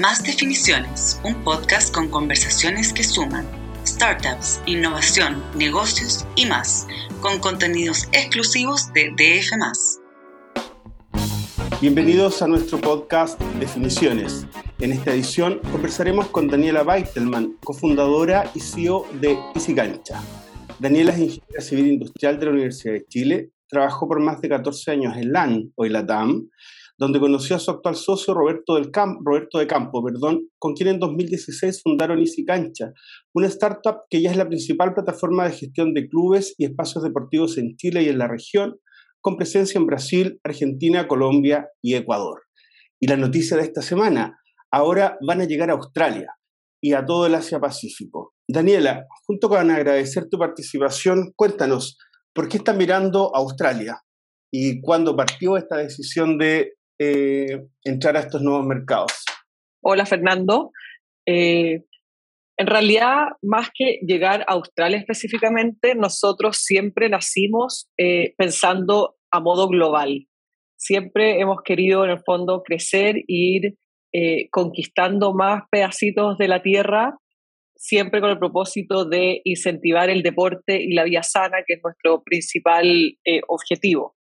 Más Definiciones, un podcast con conversaciones que suman startups, innovación, negocios y más, con contenidos exclusivos de DF. Bienvenidos a nuestro podcast Definiciones. En esta edición conversaremos con Daniela Weitelman, cofundadora y CEO de Easy Cancha. Daniela es ingeniera civil industrial de la Universidad de Chile, trabajó por más de 14 años en LAN, hoy LATAM, donde conoció a su actual socio Roberto, del Roberto de Campo, perdón, con quien en 2016 fundaron Easy Cancha, una startup que ya es la principal plataforma de gestión de clubes y espacios deportivos en Chile y en la región, con presencia en Brasil, Argentina, Colombia y Ecuador. Y la noticia de esta semana, ahora van a llegar a Australia y a todo el Asia-Pacífico. Daniela, junto con agradecer tu participación, cuéntanos, ¿por qué están mirando a Australia? ¿Y cuándo partió esta decisión de eh, entrar a estos nuevos mercados? Hola Fernando. Eh, en realidad, más que llegar a Australia específicamente, nosotros siempre nacimos eh, pensando a modo global. Siempre hemos querido, en el fondo, crecer e ir conquistando más pedacitos de la tierra, siempre con el propósito de incentivar el deporte y la vida sana, que es nuestro principal objetivo.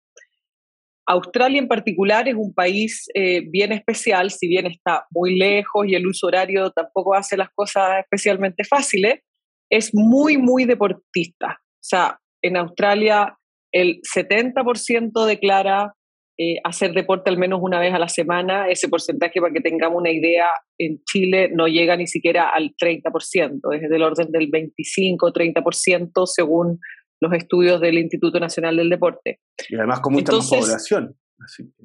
Australia en particular es un país eh, bien especial, si bien está muy lejos y el uso horario tampoco hace las cosas especialmente fáciles, es muy, muy deportista. O sea, en Australia el 70% declara eh, hacer deporte al menos una vez a la semana. Ese porcentaje, para que tengamos una idea, en Chile no llega ni siquiera al 30%, es del orden del 25-30% según los estudios del Instituto Nacional del Deporte. Y además con mucha más población.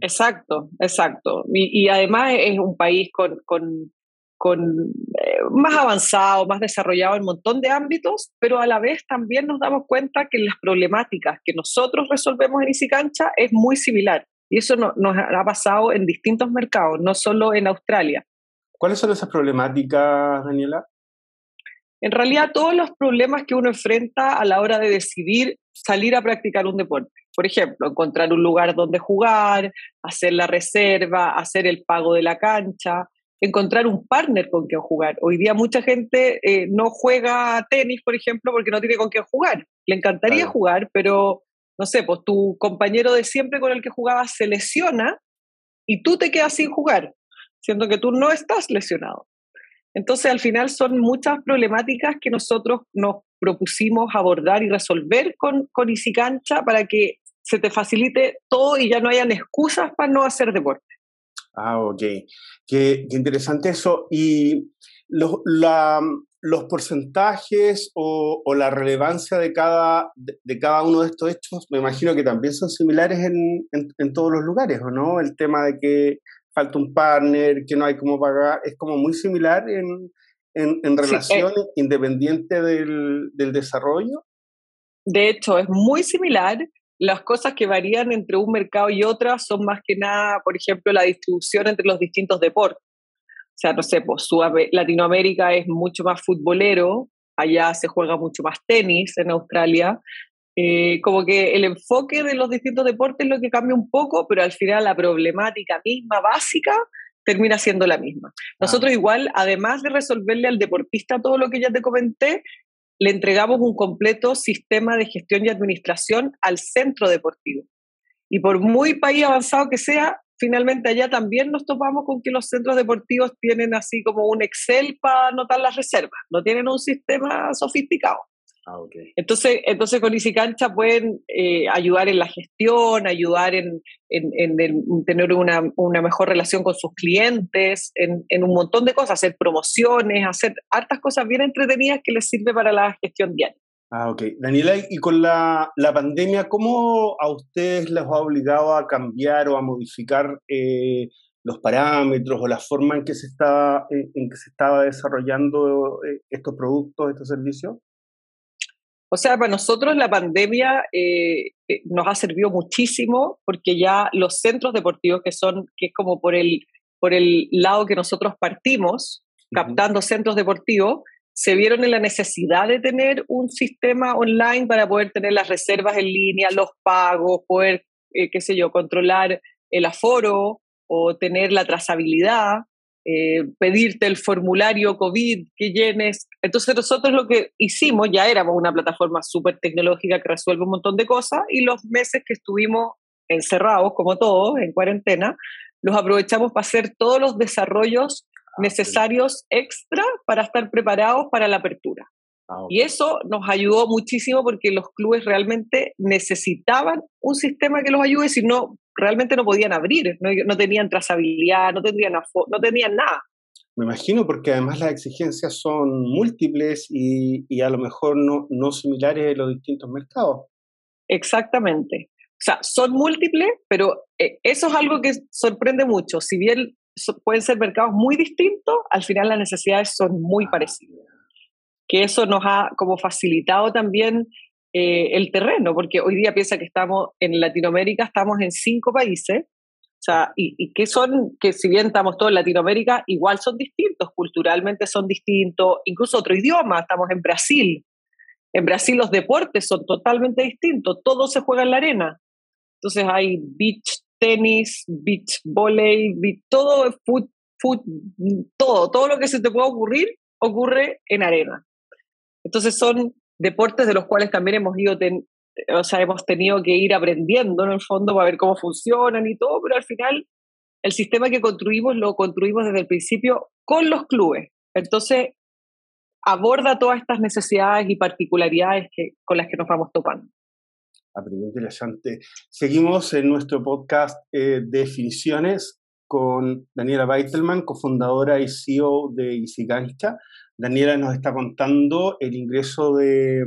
Exacto, exacto. Y, además es un país con, con, con eh, más avanzado, más desarrollado en un montón de ámbitos, pero a la vez también nos damos cuenta que las problemáticas que nosotros resolvemos en Isicancha es muy similar. Y eso nos ha pasado en distintos mercados, no solo en Australia. ¿Cuáles son esas problemáticas, Daniela? En realidad todos los problemas que uno enfrenta a la hora de decidir salir a practicar un deporte. Por ejemplo, encontrar un lugar donde jugar, hacer la reserva, hacer el pago de la cancha, encontrar un partner con quien jugar. Hoy día mucha gente eh, no juega tenis, por ejemplo, porque no tiene con quién jugar. Le encantaría jugar, pero no sé, pues tu compañero de siempre con el que jugabas se lesiona y tú te quedas sin jugar, siendo que tú no estás lesionado. Entonces, al final son muchas problemáticas que nosotros nos propusimos abordar y resolver con, con Easy Cancha para que se te facilite todo y ya no hayan excusas para no hacer deporte. Ah, ok. Qué, interesante eso. Y los, los porcentajes o, la relevancia de cada, de, cada uno de estos hechos, me imagino que también son similares en, en todos los lugares, ¿o no? El tema de que falta un partner, que no hay cómo pagar, es como muy similar en, en, relación eh, independiente del, del desarrollo. De hecho, es muy similar. Las cosas que varían entre un mercado y otro son más que nada, por ejemplo, la distribución entre los distintos deportes. O sea, no sé, pues Latinoamérica es mucho más futbolero, allá se juega mucho más tenis en Australia, eh, como que el enfoque de los distintos deportes es lo que cambia un poco, pero al final la problemática misma básica termina siendo la misma. Nosotros igual, además de resolverle al deportista todo lo que ya te comenté, le entregamos un completo sistema de gestión y administración al centro deportivo. Y por muy país avanzado que sea, finalmente allá también nos topamos con que los centros deportivos tienen así como un Excel para anotar las reservas, no tienen un sistema sofisticado. Ah, entonces, entonces con Easy Cancha pueden eh, ayudar en la gestión, ayudar en, tener una, mejor relación con sus clientes, en, un montón de cosas, hacer promociones, hacer hartas cosas bien entretenidas que les sirve para la gestión diaria. Ah, ok. Daniela, y con la, pandemia, ¿cómo a ustedes les ha obligado a cambiar o a modificar eh, los parámetros o la forma en que se está, en que se estaba desarrollando eh, estos productos, estos servicios? O sea, para nosotros la pandemia eh, eh, nos ha servido muchísimo porque ya los centros deportivos que son, que es como por el, por el lado que nosotros partimos, captando centros deportivos, se vieron en la necesidad de tener un sistema online para poder tener las reservas en línea, los pagos, poder, eh, qué sé yo, controlar el aforo o tener la trazabilidad. Eh, pedirte el formulario COVID que llenes. Entonces nosotros lo que hicimos, ya éramos una plataforma súper tecnológica que resuelve un montón de cosas y los meses que estuvimos encerrados, como todos, en cuarentena, los aprovechamos para hacer todos los desarrollos ah, necesarios extra para estar preparados para la apertura. Ah, y eso nos ayudó muchísimo porque los clubes realmente necesitaban un sistema que los ayude, si no, realmente no podían abrir, no, tenían trazabilidad, no tenían, no tenían nada. Me imagino porque además las exigencias son múltiples y, y a lo mejor no, no similares en los distintos mercados. Exactamente. O sea, son múltiples, pero eh, eso es algo que sorprende mucho. Si bien pueden ser mercados muy distintos, al final las necesidades son muy ah, parecidas que eso nos ha como facilitado también eh, el terreno, porque hoy día piensa que estamos en Latinoamérica, estamos en cinco países, o sea, y, que son, que si bien estamos todos en Latinoamérica, igual son distintos, culturalmente son distintos, incluso otro idioma, estamos en Brasil. En Brasil los deportes son totalmente distintos, todo se juega en la arena. Entonces hay beach tenis, beach volley, todo, foot, foot, todo, todo lo que se te pueda ocurrir ocurre en arena. Entonces son deportes de los cuales también hemos ido, o sea, hemos tenido que ir aprendiendo en el fondo para ver cómo funcionan y todo, pero al final el sistema que construimos lo construimos desde el principio con los clubes. Entonces aborda todas estas necesidades y particularidades que, con las que nos vamos topando. Ah, interesante. Seguimos en nuestro podcast eh, Definiciones con Daniela Beitelman, cofundadora y CEO de Easy Daniela nos está contando el ingreso de,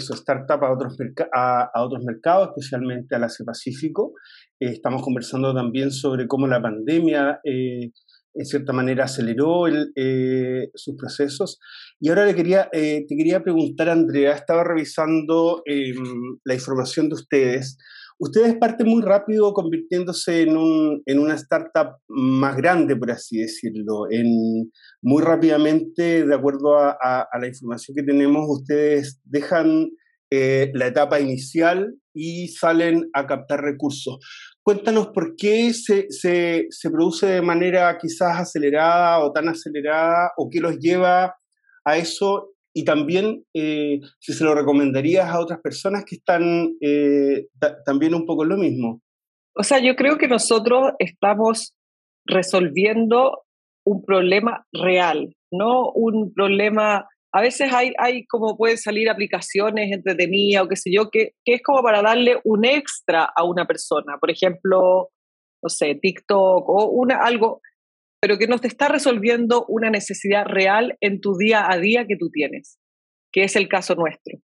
su startup a otros, mercados, especialmente al Asia Pacífico. Eh, estamos conversando también sobre cómo la pandemia, eh, en cierta manera, aceleró eh, sus procesos. Y ahora quería, te quería preguntar, Andrea, estaba revisando em, la información de ustedes. Ustedes parten muy rápido convirtiéndose en, un, en una startup más grande, por así decirlo. En, muy rápidamente, de acuerdo a, la información que tenemos, ustedes dejan eh, la etapa inicial y salen a captar recursos. Cuéntanos por qué se, se, se produce de manera quizás acelerada o tan acelerada o qué los lleva a eso y también eh, si se lo recomendarías a otras personas que están eh, también un poco en lo mismo. O sea, yo creo que nosotros estamos resolviendo un problema real, no un problema, a veces hay, hay como pueden salir aplicaciones entretenidas o qué sé yo, que, que es como para darle un extra a una persona, por ejemplo, no sé, TikTok o una, algo, pero que no te está resolviendo una necesidad real en tu día a día que tú tienes, que es el caso nuestro.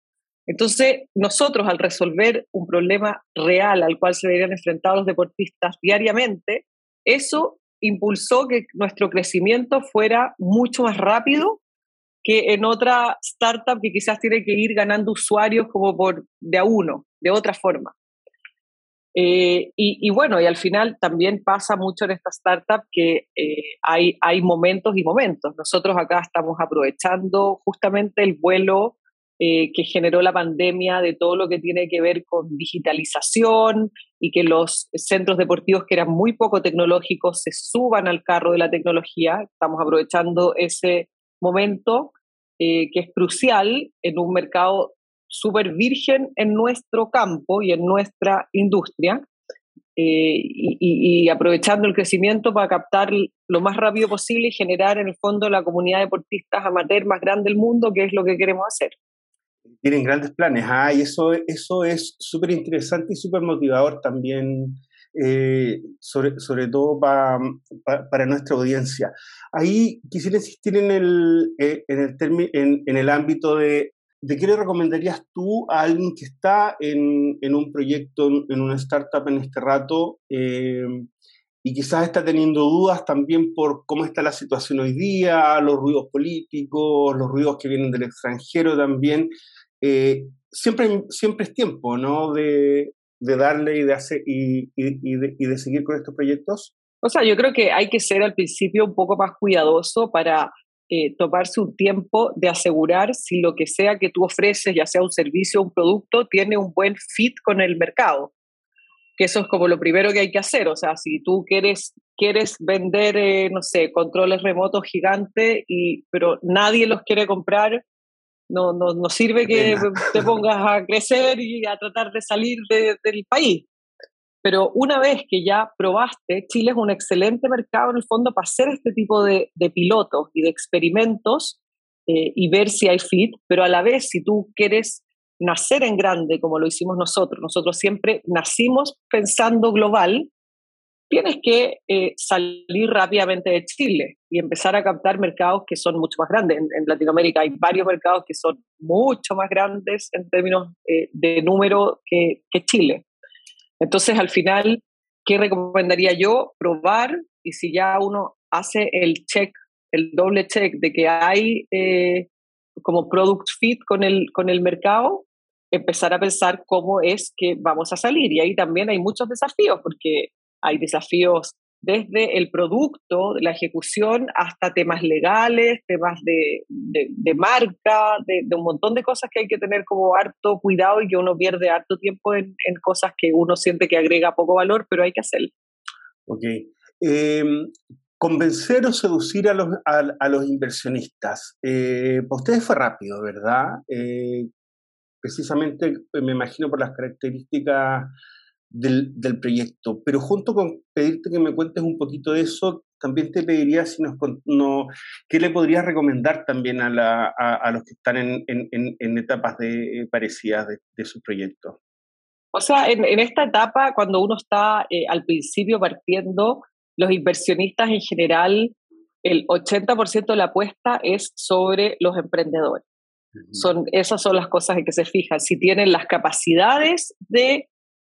Entonces, nosotros al resolver un problema real al cual se verían enfrentados los deportistas diariamente, eso impulsó que nuestro crecimiento fuera mucho más rápido que en otra startup que quizás tiene que ir ganando usuarios como por de a uno, de otra forma. Eh, y, bueno, y al final también pasa mucho en esta startup que eh, hay, hay momentos y momentos. Nosotros acá estamos aprovechando justamente el vuelo eh, que generó la pandemia de todo lo que tiene que ver con digitalización y que los centros deportivos que eran muy poco tecnológicos se suban al carro de la tecnología. Estamos aprovechando ese momento que es crucial en un mercado súper virgen en nuestro campo y en nuestra industria eh, y, aprovechando el crecimiento para captar lo más rápido posible y generar en el fondo la comunidad de deportistas amateur más grande del mundo, que es lo que queremos hacer. Tienen grandes planes, ah, y eso, eso es súper interesante y súper motivador también, eh, sobre, sobre todo para nuestra audiencia. Ahí quisiera insistir en el, eh, en, el en, en el ámbito de ¿de qué le recomendarías tú a alguien que está en, en un proyecto, en, una startup en este rato eh, y quizás está teniendo dudas también por cómo está la situación hoy día, los ruidos políticos, los ruidos que vienen del extranjero también? Eh, siempre, siempre es tiempo, ¿no? De, de darle y de, hacer, y, de seguir con estos proyectos. O sea, yo creo que hay que ser al principio un poco más cuidadoso para eh, tomarse un tiempo de asegurar si lo que sea que tú ofreces, ya sea un servicio o un producto, tiene un buen fit con el mercado. que eso es como lo primero que hay que hacer. O sea, si tú quieres, quieres vender, eh, no sé, controles remotos gigantes, y, pero nadie los quiere comprar, no, no, no sirve que te pongas a crecer y a tratar de salir del país. Pero una vez que ya probaste, Chile es un excelente mercado en el fondo para hacer este tipo de, de pilotos y de experimentos eh, y ver si hay fit, pero a la vez si tú quieres nacer en grande como lo hicimos nosotros, nosotros siempre nacimos pensando global, tienes que eh, salir rápidamente de Chile y empezar a captar mercados que son mucho más grandes. En, Latinoamérica hay varios mercados que son mucho más grandes en términos eh, de número que, que Chile. Entonces, al final, ¿qué recomendaría yo? Probar y si ya uno hace el check, el doble check de que hay eh, como product fit con el, con el mercado, empezar a pensar cómo es que vamos a salir. Y ahí también hay muchos desafíos, porque hay desafíos desde el producto, la ejecución, hasta temas legales, temas de, de, marca, de, un montón de cosas que hay que tener como harto cuidado y que uno pierde harto tiempo en, en cosas que uno siente que agrega poco valor, pero hay que hacerlo. Ok. Em, convencer o seducir a los, a, los inversionistas. Eh, para ustedes fue rápido, ¿verdad? Eh, precisamente, eh, me imagino, por las características del, del, proyecto. Pero junto con pedirte que me cuentes un poquito de eso, también te pediría si nos, no, qué le podrías recomendar también a, la, a, los que están en, en, en etapas de, parecidas de, de su proyecto. O sea, en, esta etapa, cuando uno está eh, al principio partiendo, los inversionistas en general, el 80% de la apuesta es sobre los emprendedores. Son, esas son las cosas en que se fijan, si tienen las capacidades de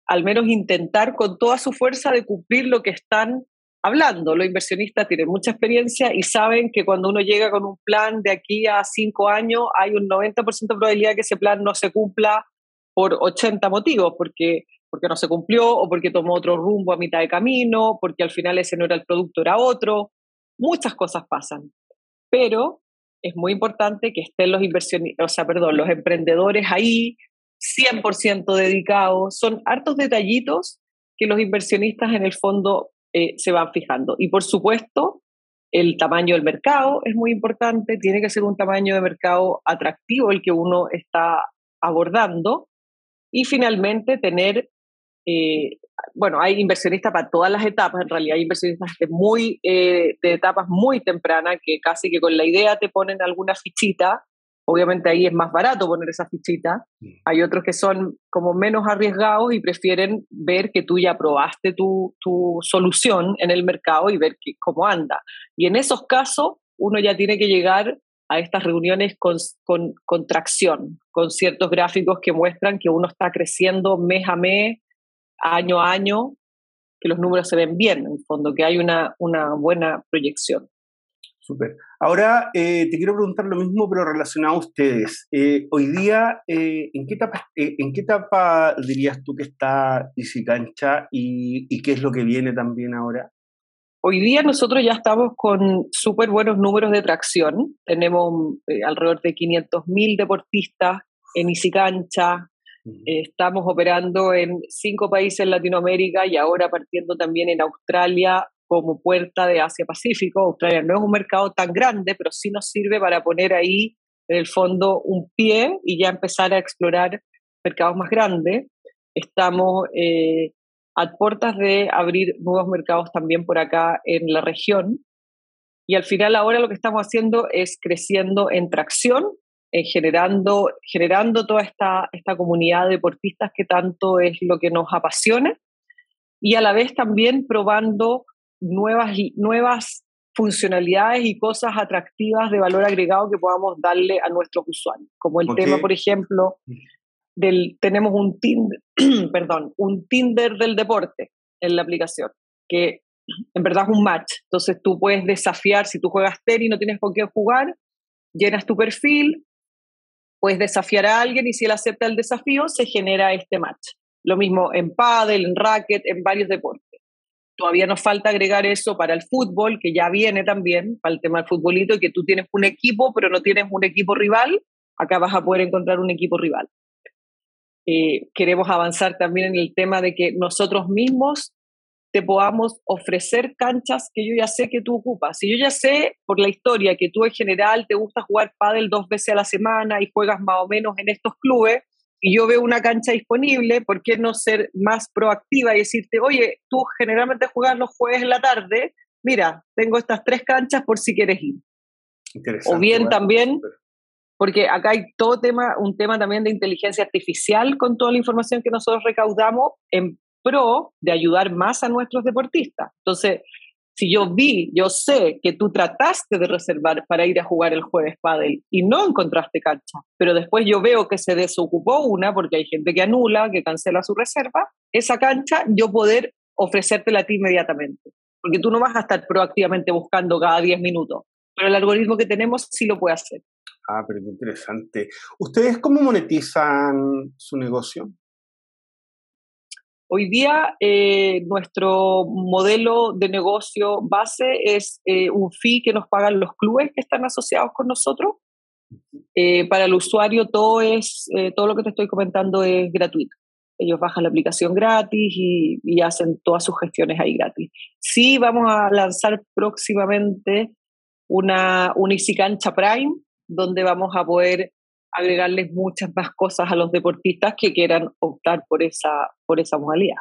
al menos intentar con toda su fuerza de cumplir lo que están hablando. Los inversionistas tienen mucha experiencia y saben que cuando uno llega con un plan de aquí a cinco años, hay un 90% de probabilidad que ese plan no se cumpla por 80 motivos, porque, porque no se cumplió o porque tomó otro rumbo a mitad de camino, porque al final ese no era el producto, era otro. Muchas cosas pasan. Pero es muy importante que estén los inversionistas, perdón, los emprendedores ahí, 100% dedicados. Son hartos detallitos que los inversionistas en el fondo eh, se van fijando. Y por supuesto, el tamaño del mercado es muy importante, tiene que ser un tamaño de mercado atractivo el que uno está abordando. Y finalmente, tener eh, bueno, hay inversionistas para todas las etapas, en realidad hay inversionistas de, muy, eh, de etapas muy tempranas que casi que con la idea te ponen alguna fichita, obviamente ahí es más barato poner esa fichita, mm. hay otros que son como menos arriesgados y prefieren ver que tú ya probaste tu, tu solución en el mercado y ver que, cómo anda. Y en esos casos uno ya tiene que llegar a estas reuniones con, con, con tracción, con ciertos gráficos que muestran que uno está creciendo mes a mes año a año, que los números se ven bien, en el fondo, que hay una, una buena proyección. Súper. Ahora eh, te quiero preguntar lo mismo, pero relacionado a ustedes. Eh, hoy día, eh, ¿en, qué etapa, ¿en qué etapa dirías tú que está Easy Cancha y, y qué es lo que viene también ahora? Hoy día nosotros ya estamos con súper buenos números de tracción. Tenemos alrededor de 500.000 deportistas en Easy Cancha, Estamos operando en cinco países en Latinoamérica y ahora partiendo también en Australia como puerta de Asia-Pacífico. Australia no es un mercado tan grande, pero sí nos sirve para poner ahí en el fondo un pie y ya empezar a explorar mercados más grandes. Estamos eh, a puertas de abrir nuevos mercados también por acá en la región. Y al final ahora lo que estamos haciendo es creciendo en tracción eh, generando, generando toda esta, esta comunidad de deportistas que tanto es lo que nos apasiona y a la vez también probando nuevas, nuevas funcionalidades y cosas atractivas de valor agregado que podamos darle a nuestros usuarios, como el tema, por ejemplo, del tenemos un Tinder, perdón, un Tinder del deporte en la aplicación, que en verdad es un match. Entonces tú puedes desafiar, si tú juegas tenis y no tienes con qué jugar, llenas tu perfil, puedes desafiar a alguien y si él acepta el desafío, se genera este match. Lo mismo en pádel, en racket, en varios deportes. Todavía nos falta agregar eso para el fútbol, que ya viene también, para el tema del futbolito, que tú tienes un equipo, pero no tienes un equipo rival, acá vas a poder encontrar un equipo rival. eh, queremos avanzar también en el tema de que nosotros mismos te podamos ofrecer canchas que yo ya sé que tú ocupas. Si yo ya sé por la historia que tú en general te gusta jugar pádel dos veces a la semana y juegas más o menos en estos clubes, y yo veo una cancha disponible, ¿por qué no ser más proactiva y decirte, oye, tú generalmente juegas los jueves en la tarde, mira, tengo estas tres canchas por si quieres ir. O bien también, porque acá hay todo tema, un tema también de inteligencia artificial con toda la información que nosotros recaudamos en pro de ayudar más a nuestros deportistas. Entonces, si yo vi, yo sé que tú trataste de reservar para ir a jugar el jueves pádel y no encontraste cancha, pero después yo veo que se desocupó una porque hay gente que anula, que cancela su reserva, esa cancha yo poder ofrecértela a ti inmediatamente, porque tú no vas a estar proactivamente buscando cada 10 minutos, pero el algoritmo que tenemos sí lo puede hacer. Ah, pero qué interesante. ¿Ustedes cómo monetizan su negocio? Hoy día eh, nuestro modelo de negocio base es eh, un fee que nos pagan los clubes que están asociados con nosotros. Eh, para el usuario todo es todo lo que te estoy comentando es gratuito. Ellos bajan la aplicación gratis y, hacen todas sus gestiones ahí gratis. Sí, vamos a lanzar próximamente una, un Easy Cancha Prime, donde vamos a poder agregarles muchas más cosas a los deportistas que quieran optar por esa, por esa modalidad.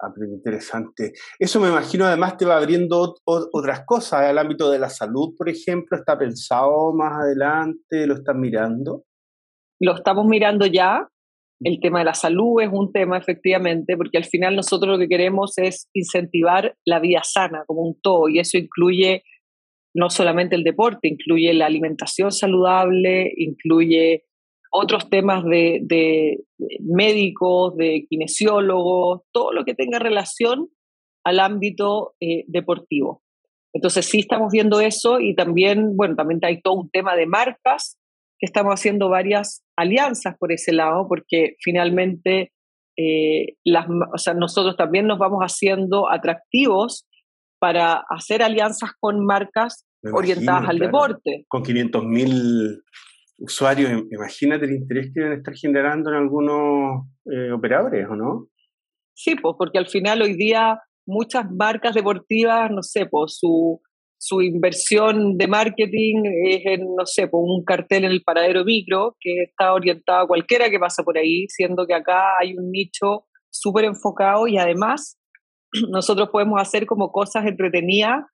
Ah, pero interesante. Eso me imagino además te va abriendo otras cosas. El ámbito de la salud, por ejemplo, ¿está pensado más adelante? ¿Lo están mirando? Lo estamos mirando ya. El tema de la salud es un tema, efectivamente, porque al final nosotros lo que queremos es incentivar la vida sana como un todo, y eso incluye no solamente el deporte, incluye la alimentación saludable, incluye otros temas de, médicos, de kinesiólogos, todo lo que tenga relación al ámbito eh, deportivo. Entonces sí estamos viendo eso y también, bueno, también hay todo un tema de marcas, que estamos haciendo varias alianzas por ese lado, porque finalmente eh, las, nosotros también nos vamos haciendo atractivos para hacer alianzas con marcas orientadas al deporte. Con 500.000 usuarios, imagínate el interés que deben estar generando en algunos eh, operadores, ¿o no? Sí, pues porque al final hoy día muchas marcas deportivas, no sé, pues su, su inversión de marketing es en, no sé, pues un cartel en el paradero micro que está orientado a cualquiera que pasa por ahí, siendo que acá hay un nicho súper enfocado y además nosotros podemos hacer como cosas entretenidas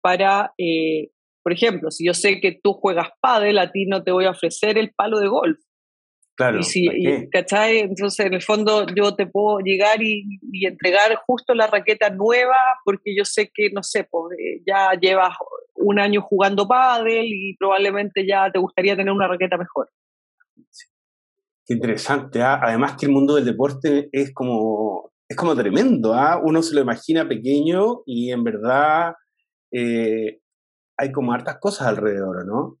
para, eh, por ejemplo, si yo sé que tú juegas pádel, a ti no te voy a ofrecer el palo de golf. Claro. Y si, ¿cachai? Entonces, en el fondo, yo te puedo llegar y, entregar justo la raqueta nueva porque yo sé que, no sé, pues, eh, ya llevas un año jugando pádel y probablemente ya te gustaría tener una raqueta mejor. Qué interesante. ¿ah? Además que el mundo del deporte es como es como tremendo, ¿ah? Uno se lo imagina pequeño y en verdad eh, hay como hartas cosas alrededor, ¿no?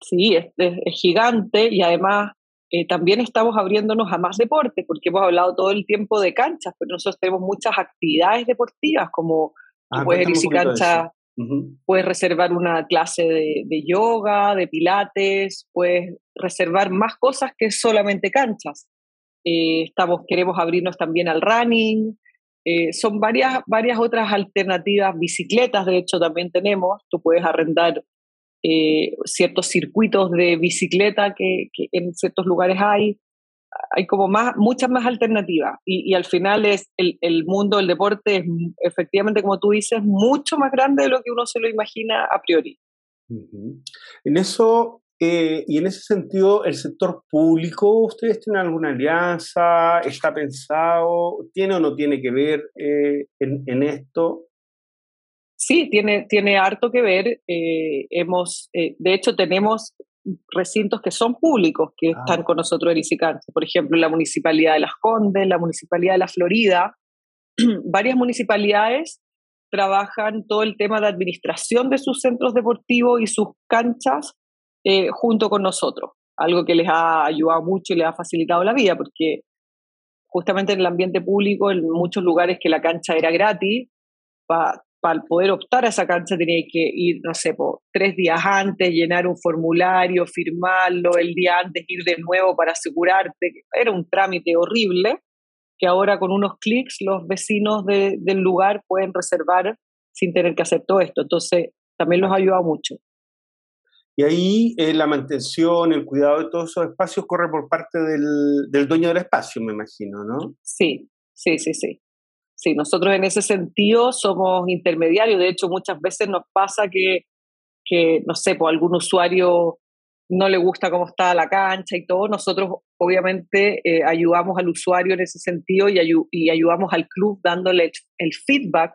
Sí, es, gigante y además eh, también estamos abriéndonos a más deportes, porque hemos hablado todo el tiempo de canchas, pero nosotros tenemos muchas actividades deportivas, como ah, puedes ir y cancha, puedes reservar una clase de, de, yoga, de pilates, puedes reservar más cosas que solamente canchas. Eh, estamos, queremos abrirnos también al running. Eh, son varias, varias otras alternativas, bicicletas de hecho también tenemos, tú puedes arrendar eh, ciertos circuitos de bicicleta que, en ciertos lugares hay, hay como más, muchas más alternativas y, al final es el, el, mundo del deporte es efectivamente, como tú dices, mucho más grande de lo que uno se lo imagina a priori. En eso eh, y en ese sentido, el sector público, ¿ustedes tienen alguna alianza? ¿Está pensado? ¿Tiene o no tiene que ver eh, en, esto? Sí, tiene, tiene harto que ver. Eh, hemos, de hecho, tenemos recintos que son públicos que ah. están con nosotros en Isicance. Por ejemplo, la Municipalidad de Las Condes, la Municipalidad de La Florida. Varias municipalidades trabajan todo el tema de administración de sus centros deportivos y sus canchas eh, junto con nosotros, algo que les ha ayudado mucho y les ha facilitado la vida, porque justamente en el ambiente público, en muchos lugares que la cancha era gratis, para poder optar a esa cancha tenía que ir, no sé, tres días antes, llenar un formulario, firmarlo, el día antes ir de nuevo para asegurarte. Era un trámite horrible que ahora con unos clics los vecinos del lugar pueden reservar sin tener que hacer todo esto. Entonces, también los ayuda mucho. Y ahí eh, la mantención, el cuidado de todos esos espacios corre por parte del, del dueño del espacio, me imagino, ¿no? Sí, sí, sí, sí. Sí, nosotros en ese sentido somos intermediarios. De hecho, muchas veces nos pasa que, que no sé, pues algún usuario no le gusta cómo está la cancha y todo. Nosotros, obviamente, eh, ayudamos al usuario en ese sentido y, y ayudamos al club dándole el feedback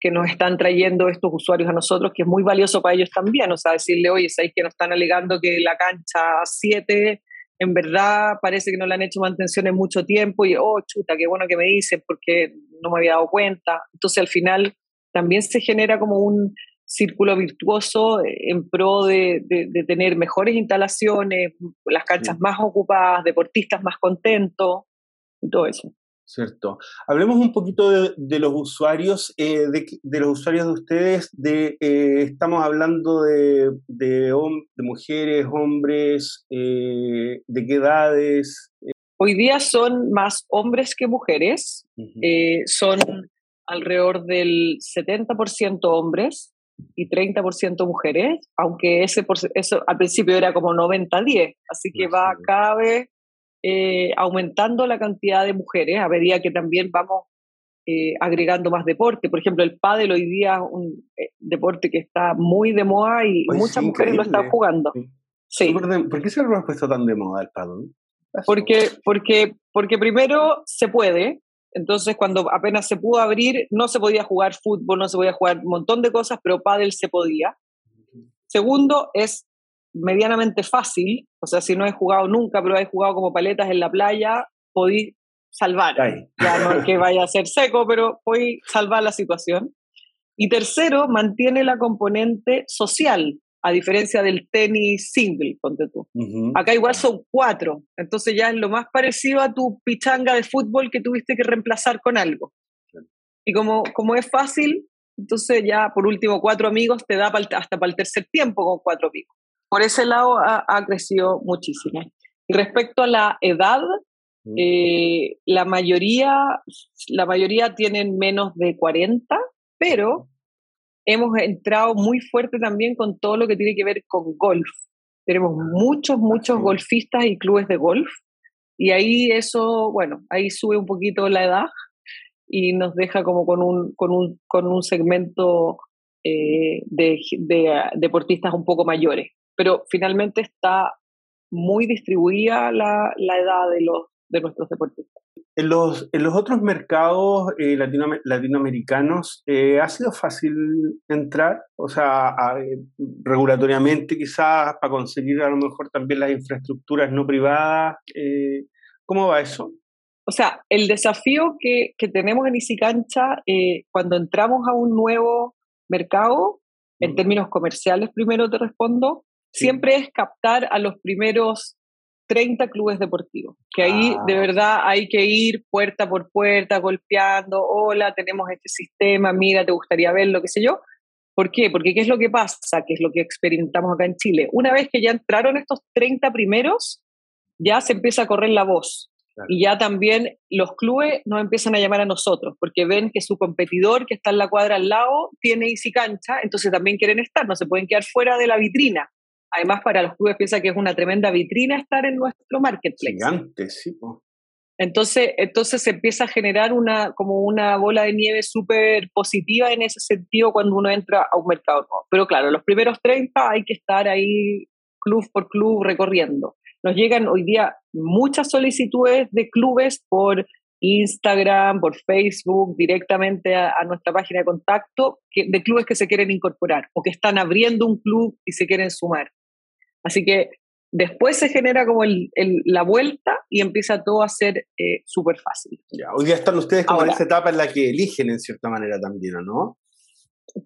que nos están trayendo estos usuarios a nosotros, que es muy valioso para ellos también. O sea, decirle, oye, ¿sabéis que nos están alegando que la cancha 7 en verdad parece que no le han hecho mantención en mucho tiempo? Y, oh, chuta, qué bueno que me dicen porque no me había dado cuenta. Entonces, al final, también se genera como un círculo virtuoso en pro de, de tener mejores instalaciones, las canchas más ocupadas, deportistas más contentos y todo eso. Cierto. Hablemos un poquito de, los usuarios, eh, de, los usuarios de ustedes. De, eh, estamos hablando de, de, mujeres, hombres, eh, de qué edades. Hoy día son más hombres que mujeres. son alrededor del 70% hombres y 30% mujeres, aunque ese eso al principio era como 90-10, así que va cada vez eh, aumentando la cantidad de mujeres a medida que también vamos eh, agregando más deporte. Por ejemplo, el pádel hoy día es un eh, deporte que está muy de moda y muchas mujeres lo están jugando. Sí. ¿Por qué se lo ha puesto tan de moda el pádel? Porque, porque, porque primero se puede, entonces cuando apenas se pudo abrir no se podía jugar fútbol, no se podía jugar un montón de cosas, pero pádel se podía. Segundo, es medianamente fácil, o sea, si no he jugado nunca, pero he jugado como paletas en la playa, podí salvar. Ya no es que vaya a ser seco, pero podí salvar la situación. Y tercero, mantiene la componente social, a diferencia del tenis single, ponte tú. Acá igual son cuatro, entonces ya es lo más parecido a tu pichanga de fútbol que tuviste que reemplazar con algo. Y como, como es fácil, entonces ya por último cuatro amigos te da hasta para el tercer tiempo con cuatro amigos por ese lado ha, crecido muchísimo. Y respecto a la edad, mm. eh, la, mayoría, la mayoría tienen menos de 40, pero hemos entrado muy fuerte también con todo lo que tiene que ver con golf. Tenemos ah, muchos, muchos golfistas y clubes de golf. Y ahí eso, bueno, ahí sube un poquito la edad y nos deja como con un, con un, con un segmento eh, de, de, deportistas un poco mayores pero finalmente está muy distribuida la, la edad de, los, de nuestros deportistas. En los, en los otros mercados eh, latinoamericanos, eh, ¿ha sido fácil entrar? O sea, eh, regulatoriamente quizás para conseguir a lo mejor también las infraestructuras no privadas. ¿Cómo va eso? O sea, el desafío que, que tenemos en Isicancha cuando entramos a un nuevo mercado, en términos comerciales primero te respondo, siempre es captar a los primeros 30 clubes deportivos, que ahí de ah. verdad hay que ir puerta por puerta, golpeando, hola, tenemos este sistema, mira, te gustaría verlo, qué sé yo. ¿Por qué? Porque ¿qué es lo que pasa? ¿Qué es lo que experimentamos acá en Chile? Una vez que ya entraron estos 30 primeros, ya se empieza a correr la voz. Y ya también los clubes nos empiezan a llamar a nosotros, porque ven que su competidor que está en la cuadra al lado tiene Easy Cancha, entonces también quieren estar, no se pueden quedar fuera de la vitrina. Además, para los clubes piensa que es una tremenda vitrina estar en nuestro marketplace. Gigante, sí. Entonces, entonces se empieza a generar una, como una bola de nieve súper positiva en ese sentido cuando uno entra a un mercado nuevo. Pero claro, los primeros 30 hay que estar ahí club por club recorriendo. Nos llegan hoy día muchas solicitudes de clubes por Instagram, por Facebook, directamente a, nuestra página de contacto, de clubes que se quieren incorporar o que están abriendo un club y se quieren sumar. Así que después se genera como la vuelta y empieza todo a ser eh, súper fácil. Ya, hoy día están ustedes como en esa etapa en la que eligen en cierta manera también, ¿no?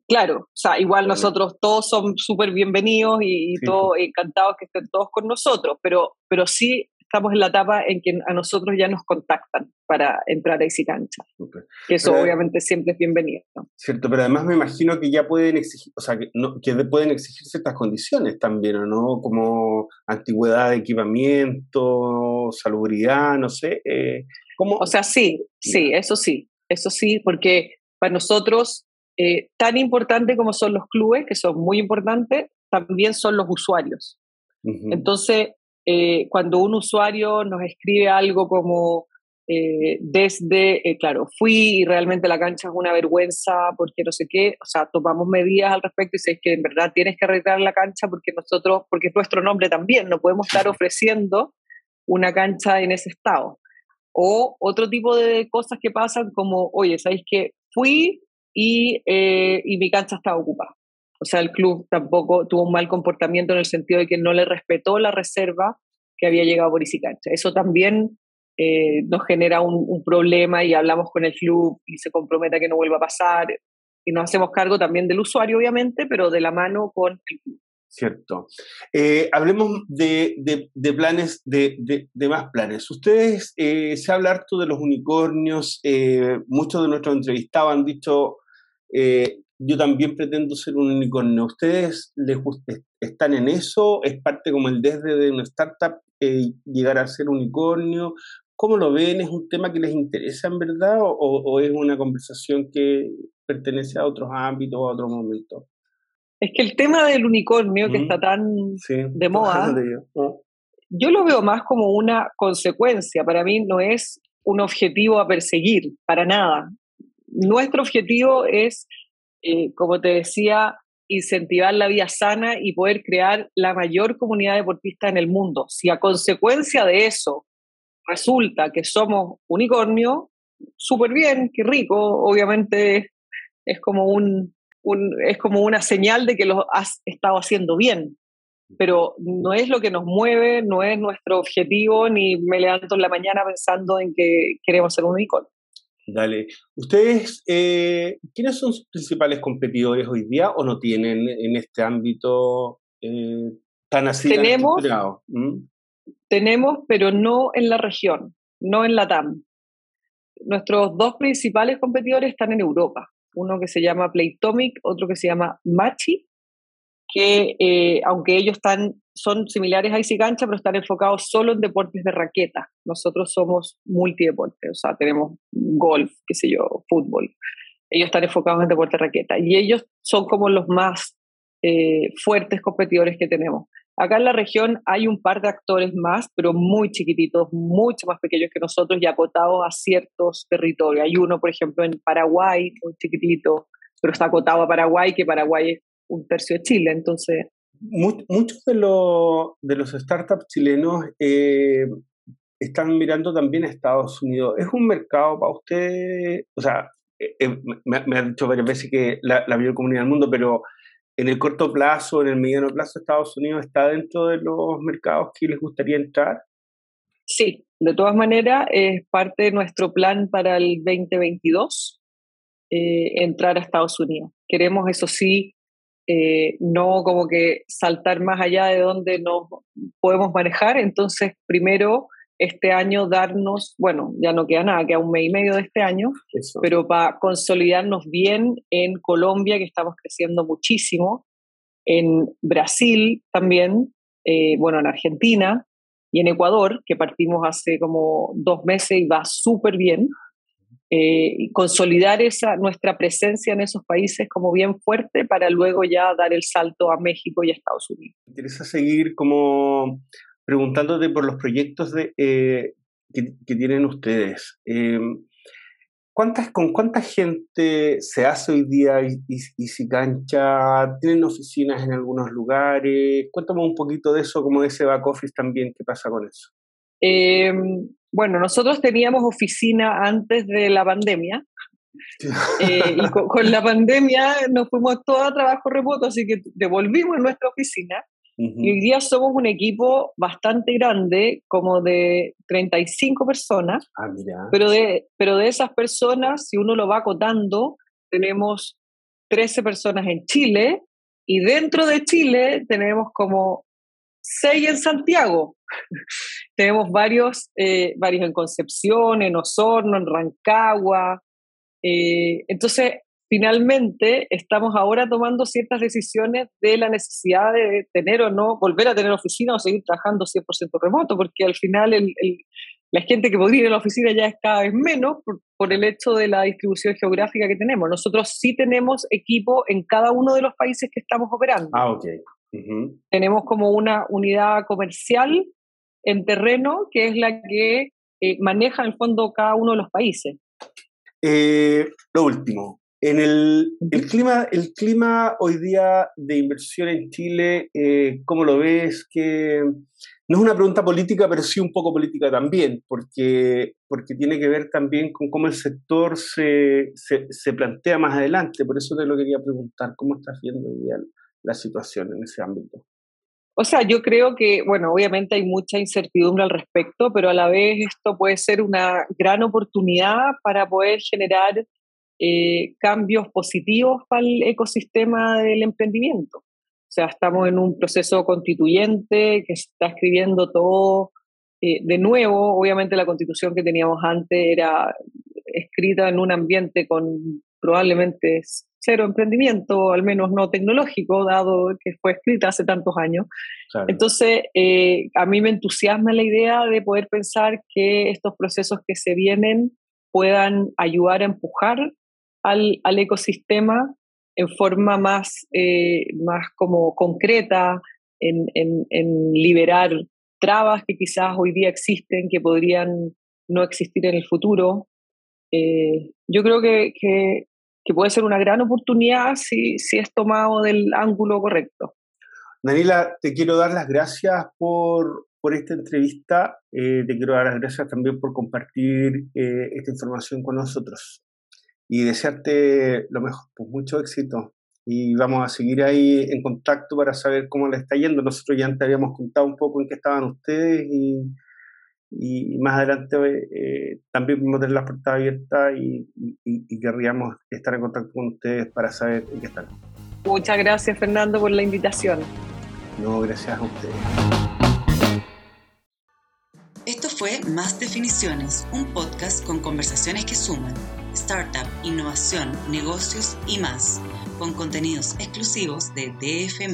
Claro, o sea, igual nosotros todos son súper bienvenidos y, todos encantados que estén todos con nosotros, pero, pero sí estamos en la etapa en que a nosotros ya nos contactan para entrar a Easy Cancha. Que eso obviamente siempre es bienvenido. Cierto, pero además me imagino que ya pueden exigir, o sea, que, no, que pueden exigir ciertas condiciones también, ¿no? Como antigüedad de equipamiento, salubridad, no sé. Eh, ¿cómo? O sea, sí, sí, eso sí, eso sí, porque para nosotros, eh, tan importante como son los clubes, que son muy importantes, también son los usuarios. Entonces, eh, cuando un usuario nos escribe algo como eh, desde, eh, claro, fui y realmente la cancha es una vergüenza porque no sé qué, o sea, tomamos medidas al respecto y sé que en verdad tienes que arreglar la cancha porque nosotros, porque es nuestro nombre también, no podemos estar ofreciendo una cancha en ese estado. O otro tipo de cosas que pasan como, oye, ¿sabéis que fui y, y mi cancha estaba ocupada? O sea, el club tampoco tuvo un mal comportamiento en el sentido de que no le respetó la reserva que había llegado por Isicancha. Eso también eh, nos genera un, problema y hablamos con el club y se compromete a que no vuelva a pasar. Y nos hacemos cargo también del usuario, obviamente, pero de la mano con el club. Cierto. Eh, hablemos de, planes, de, más planes. Ustedes, eh, se habla harto de los unicornios, muchos de nuestros entrevistados han dicho yo también pretendo ser un unicornio. ¿Ustedes les están en eso? ¿Es parte como el desde de una startup eh, llegar a ser unicornio? ¿Cómo lo ven? ¿Es un tema que les interesa en verdad o, es una conversación que pertenece a otros ámbitos o a otros momentos? Es que el tema del unicornio que está tan de moda, yo lo veo más como una consecuencia. Para mí no es un objetivo a perseguir, para nada. Nuestro objetivo es eh, como te decía, incentivar la vida sana y poder crear la mayor comunidad deportista en el mundo. Si a consecuencia de eso resulta que somos unicornio, súper bien, qué rico, obviamente es como, un, es como una señal de que lo has estado haciendo bien, pero no es lo que nos mueve, no es nuestro objetivo, ni me levanto en la mañana pensando en que queremos ser un unicornio. Dale. ¿Ustedes, eh, quiénes son sus principales competidores hoy día o no tienen en este ámbito eh, tan así? Tenemos, ¿Mm? tenemos, pero no en la región, no en la TAM. Nuestros dos principales competidores están en Europa. Uno que se llama Playtomic, otro que se llama Machi, que eh, aunque ellos están, son similares a Easy Cancha, pero están enfocados solo en deportes de raqueta. Nosotros somos multideportes, o sea, tenemos golf, qué sé yo, fútbol. Ellos están enfocados en deportes de raqueta y ellos son como los más eh, fuertes competidores que tenemos. Acá en la región hay un par de actores más, pero muy chiquititos, mucho más pequeños que nosotros y acotados a ciertos territorios. Hay uno, por ejemplo, en Paraguay, muy chiquitito, pero está acotado a Paraguay, que Paraguay es un tercio de Chile, entonces... Muchos de, de los startups chilenos eh, están mirando también a Estados Unidos. ¿Es un mercado para usted? O sea, eh, eh, me, ha dicho varias veces que la, la mayor comunidad del mundo, pero en el corto plazo, en el mediano plazo, Estados Unidos está dentro de los mercados que les gustaría entrar. Sí, de todas maneras, es parte de nuestro plan para el 2022 entrar a Estados Unidos. Queremos, eso sí, eh, no como que saltar más allá de donde nos podemos manejar. Entonces, primero, este año darnos, bueno, ya no queda nada, queda un mes y medio de este año, pero para consolidarnos bien en Colombia, que estamos creciendo muchísimo, en Brasil también, eh, bueno, en Argentina y en Ecuador, que partimos hace como dos meses y va súper bien. Eh, consolidar esa, nuestra presencia en esos países como bien fuerte para luego ya dar el salto a México y a Estados Unidos. Me interesa seguir como preguntándote por los proyectos de, eh, que, tienen ustedes. Eh, ¿cuántas, ¿Con cuánta gente se hace hoy día y, y, si cancha? ¿Tienen oficinas en algunos lugares? Cuéntame un poquito de eso, como de ese back office también, ¿qué pasa con eso? Bueno, nosotros teníamos oficina antes de la pandemia. Eh, y con, la pandemia nos fuimos todos a trabajo remoto, así que devolvimos nuestra oficina. Y hoy día somos un equipo bastante grande, como de 35 personas. Ah, mira. Pero de, pero de esas personas, si uno lo va acotando, tenemos 13 personas en Chile y dentro de Chile tenemos como 6 en Santiago. Tenemos varios, eh, varios en Concepción, en Osorno, en Rancagua. Eh, entonces, finalmente estamos ahora tomando ciertas decisiones de la necesidad de tener o no, volver a tener oficina o seguir trabajando 100% remoto, porque al final la gente que podría ir a la oficina ya es cada vez menos por, el hecho de la distribución geográfica que tenemos. Nosotros sí tenemos equipo en cada uno de los países que estamos operando. Ah, ok. Tenemos como una unidad comercial en terreno que es la que eh, maneja en el fondo cada uno de los países. Eh, lo último, en el, el, clima, el clima hoy día de inversión en Chile, eh, ¿cómo lo ves? Que no es una pregunta política, pero sí un poco política también, porque, porque tiene que ver también con cómo el sector se, se, se plantea más adelante. Por eso te lo quería preguntar, ¿cómo estás viendo hoy día la situación en ese ámbito? O sea, yo creo que, bueno, obviamente hay mucha incertidumbre al respecto, pero a la vez esto puede ser una gran oportunidad para poder generar eh, cambios positivos para el ecosistema del emprendimiento. O sea, estamos en un proceso constituyente que está escribiendo todo eh, de nuevo. Obviamente la constitución que teníamos antes era escrita en un ambiente con probablemente cero emprendimiento, al menos no tecnológico, dado que fue escrita hace tantos años. Entonces, eh, a mí me entusiasma la idea de poder pensar que estos procesos que se vienen puedan ayudar a empujar al, al ecosistema en forma más, eh, más como concreta, en, en, en, liberar trabas que quizás hoy día existen, que podrían no existir en el futuro. Eh, yo creo que, que, que, puede ser una gran oportunidad si, si es tomado del ángulo correcto. Daniela, te quiero dar las gracias por, por esta entrevista. Eh, te quiero dar las gracias también por compartir esta información con nosotros y desearte lo mejor, pues mucho éxito. Y vamos a seguir ahí en contacto para saber cómo le está yendo. Nosotros ya antes habíamos contado un poco en qué estaban ustedes y, y más adelante eh, también vamos a tener las puertas abiertas y, y, querríamos estar en contacto con ustedes para saber en qué están. Muchas gracias Fernando por la invitación. No, gracias a ustedes. Esto fue Más Definiciones, un podcast con conversaciones que suman startup, innovación, negocios y más, con contenidos exclusivos de DF.